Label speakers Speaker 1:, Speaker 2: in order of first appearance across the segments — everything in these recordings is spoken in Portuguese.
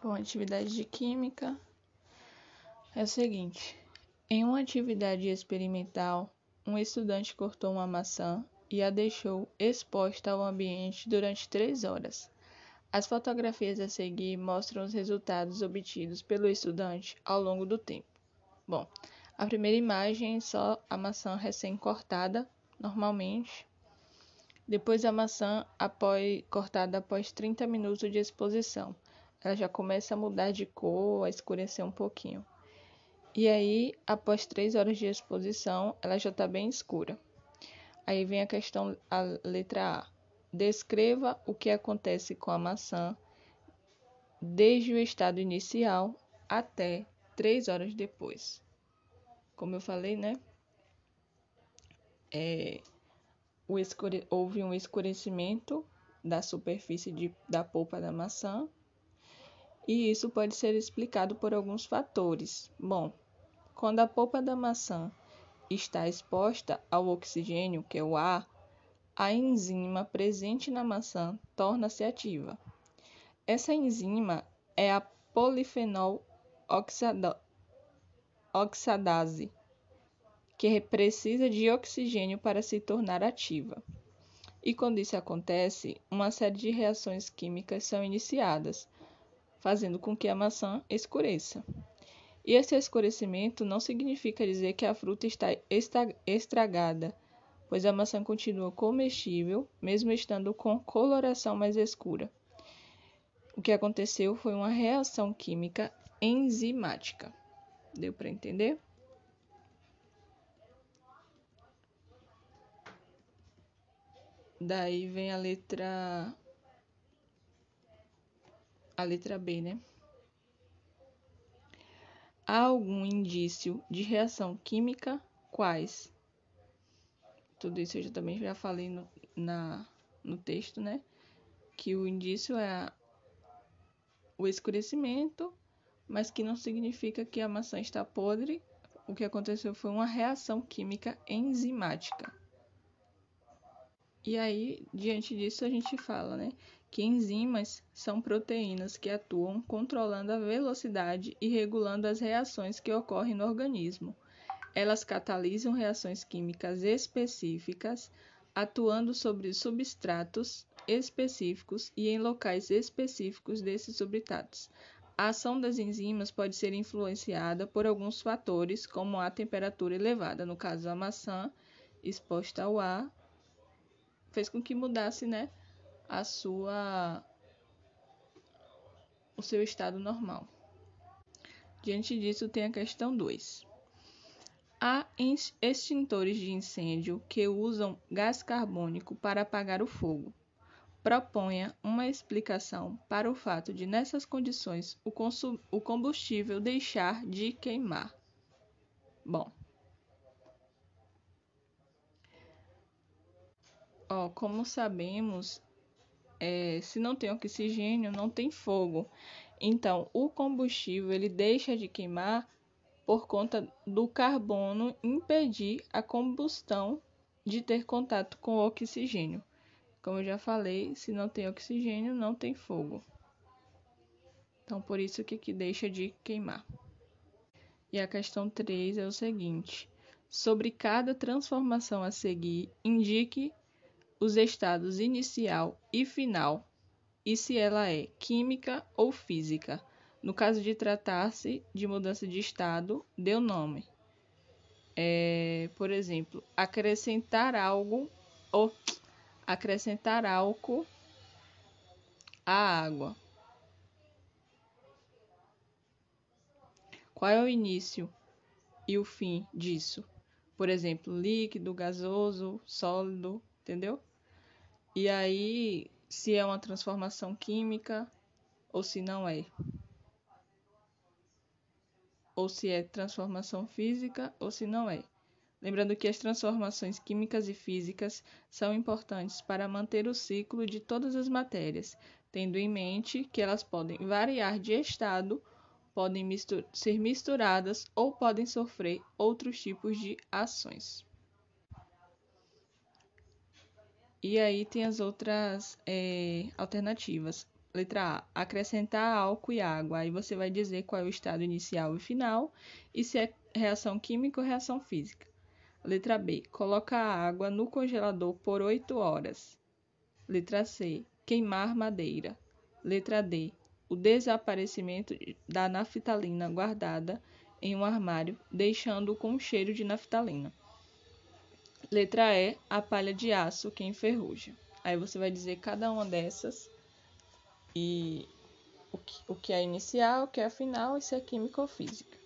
Speaker 1: Bom, atividade de química é o seguinte: em uma atividade experimental, um estudante cortou uma maçã e a deixou exposta ao ambiente durante três horas. As fotografias a seguir mostram os resultados obtidos pelo estudante ao longo do tempo. Bom, a primeira imagem é só a maçã recém-cortada, normalmente. Depois a maçã após, cortada após 30 minutos de exposição ela já começa a mudar de cor, a escurecer um pouquinho. E aí, após três horas de exposição, ela já está bem escura. Aí vem a questão, a letra A. Descreva o que acontece com a maçã desde o estado inicial até três horas depois. Como eu falei, né? É, escure... houve um escurecimento da superfície de, da polpa da maçã e isso pode ser explicado por alguns fatores. Bom, quando a polpa da maçã está exposta ao oxigênio, que é o ar, a enzima presente na maçã torna-se ativa. Essa enzima é a polifenol oxidase, que precisa de oxigênio para se tornar ativa. E quando isso acontece, uma série de reações químicas são iniciadas, fazendo com que a maçã escureça. E esse escurecimento não significa dizer que a fruta está estragada, pois a maçã continua comestível, mesmo estando com coloração mais escura. O que aconteceu foi uma reação química enzimática. Deu para entender? Daí vem a letra a letra B, né? Há algum indício de reação química? Quais? Tudo isso eu já, também já falei no, na, no texto, né? Que o indício é o escurecimento, mas que não significa que a maçã está podre. O que aconteceu foi uma reação química enzimática. E aí, diante disso, a gente fala, né? Que enzimas são proteínas que atuam controlando a velocidade e regulando as reações que ocorrem no organismo. Elas catalisam reações químicas específicas, atuando sobre substratos específicos e em locais específicos desses substratos. A ação das enzimas pode ser influenciada por alguns fatores, como a temperatura elevada, no caso a maçã exposta ao ar, fez com que mudasse, né, a sua o seu estado normal. Diante disso, tem a questão 2. Há extintores de incêndio que usam gás carbônico para apagar o fogo. Proponha uma explicação para o fato de, nessas condições, o, o combustível deixar de queimar. Bom, ó, como sabemos, é, se não tem oxigênio, não tem fogo. Então, o combustível ele deixa de queimar por conta do carbono impedir a combustão de ter contato com o oxigênio. Como eu já falei, se não tem oxigênio, não tem fogo. Então, por isso que, que deixa de queimar. E a questão 3 é o seguinte: sobre cada transformação a seguir, indique os estados inicial e final e se ela é química ou física. No caso de tratar-se de mudança de estado, o nome. É, por exemplo, acrescentar algo ou acrescentar álcool à água. Qual é o início e o fim disso? Por exemplo, líquido, gasoso, sólido, entendeu? E aí, se é uma transformação química ou se não é. Ou se é transformação física ou se não é. Lembrando que as transformações químicas e físicas são importantes para manter o ciclo de todas as matérias, tendo em mente que elas podem variar de estado, podem mistur ser misturadas ou podem sofrer outros tipos de ações. E aí tem as outras é, alternativas. Letra A, acrescentar álcool e água. Aí você vai dizer qual é o estado inicial e final e se é reação química ou reação física. Letra B, colocar a água no congelador por 8 horas. Letra C, queimar madeira. Letra D, o desaparecimento da naftalina guardada em um armário, deixando-o com cheiro de naftalina. Letra E, a palha de aço que enferruja. Aí você vai dizer cada uma dessas e o que, o que é inicial, o que é final e se é química ou física.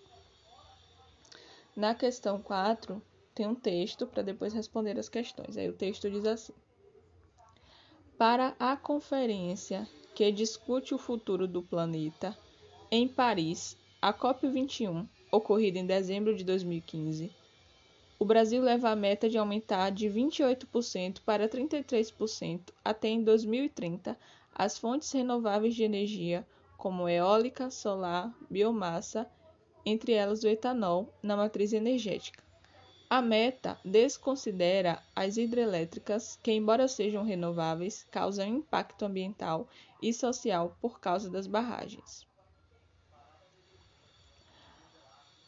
Speaker 1: Na questão 4, tem um texto para depois responder as questões. Aí o texto diz assim: Para a conferência que discute o futuro do planeta, em Paris, a COP21, ocorrida em dezembro de 2015, o Brasil leva a meta de aumentar de 28% para 33% até em 2030 as fontes renováveis de energia, como eólica, solar, biomassa, entre elas o etanol, na matriz energética. A meta desconsidera as hidrelétricas, que, embora sejam renováveis, causam impacto ambiental e social por causa das barragens.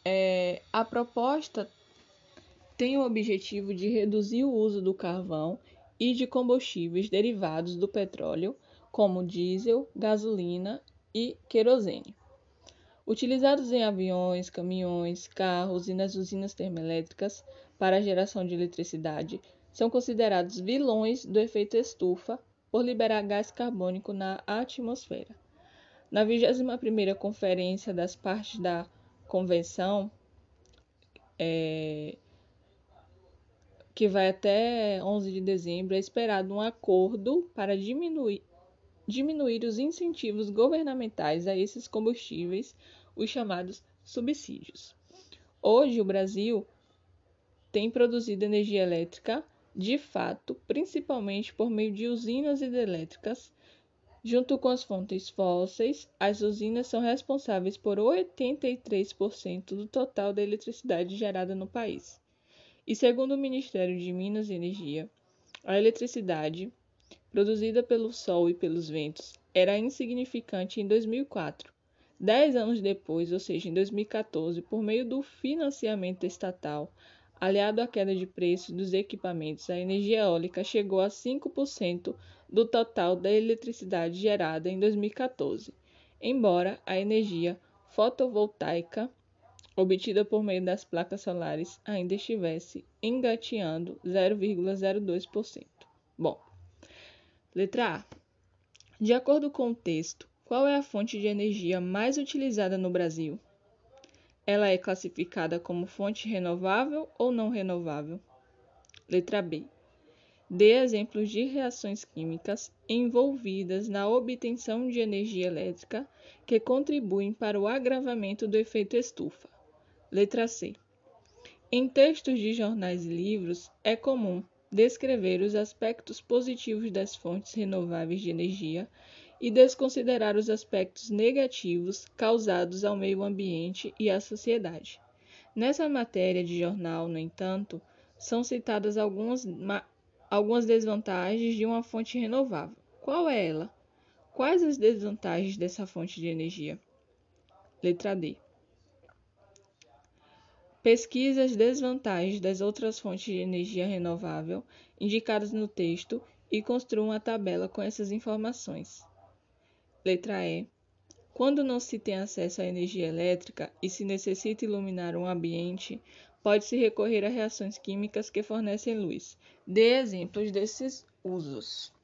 Speaker 1: É, a proposta tem o objetivo de reduzir o uso do carvão e de combustíveis derivados do petróleo como diesel, gasolina e querosene. Utilizados em aviões, caminhões, carros e nas usinas termoelétricas para a geração de eletricidade, são considerados vilões do efeito estufa por liberar gás carbônico na atmosfera. Na 21ª Conferência das Partes da Convenção, é, que vai até 11 de dezembro, é esperado um acordo para diminuir diminuir os incentivos governamentais a esses combustíveis, os chamados subsídios. Hoje, o Brasil tem produzido energia elétrica, de fato, principalmente por meio de usinas hidrelétricas. Junto com as fontes fósseis, as usinas são responsáveis por 83% do total da eletricidade gerada no país. E segundo o Ministério de Minas e Energia, a eletricidade produzida pelo Sol e pelos ventos, era insignificante em 2004. Dez anos depois, ou seja, em 2014, por meio do financiamento estatal, aliado à queda de preços dos equipamentos, a energia eólica chegou a 5% do total da eletricidade gerada em 2014, embora a energia fotovoltaica obtida por meio das placas solares ainda estivesse engateando 0,02%. Bom, Letra A. De acordo com o texto, qual é a fonte de energia mais utilizada no Brasil? Ela é classificada como fonte renovável ou não renovável? Letra B. Dê exemplos de reações químicas envolvidas na obtenção de energia elétrica que contribuem para o agravamento do efeito estufa. Letra C. Em textos de jornais e livros, é comum descrever os aspectos positivos das fontes renováveis de energia e desconsiderar os aspectos negativos causados ao meio ambiente e à sociedade. Nessa matéria de jornal, no entanto, são citadas algumas, algumas desvantagens de uma fonte renovável. Qual é ela? Quais as desvantagens dessa fonte de energia? Letra D. Pesquise as desvantagens das outras fontes de energia renovável indicadas no texto e construa uma tabela com essas informações. Letra E. Quando não se tem acesso à energia elétrica e se necessita iluminar um ambiente, pode-se recorrer a reações químicas que fornecem luz. Dê exemplos desses usos.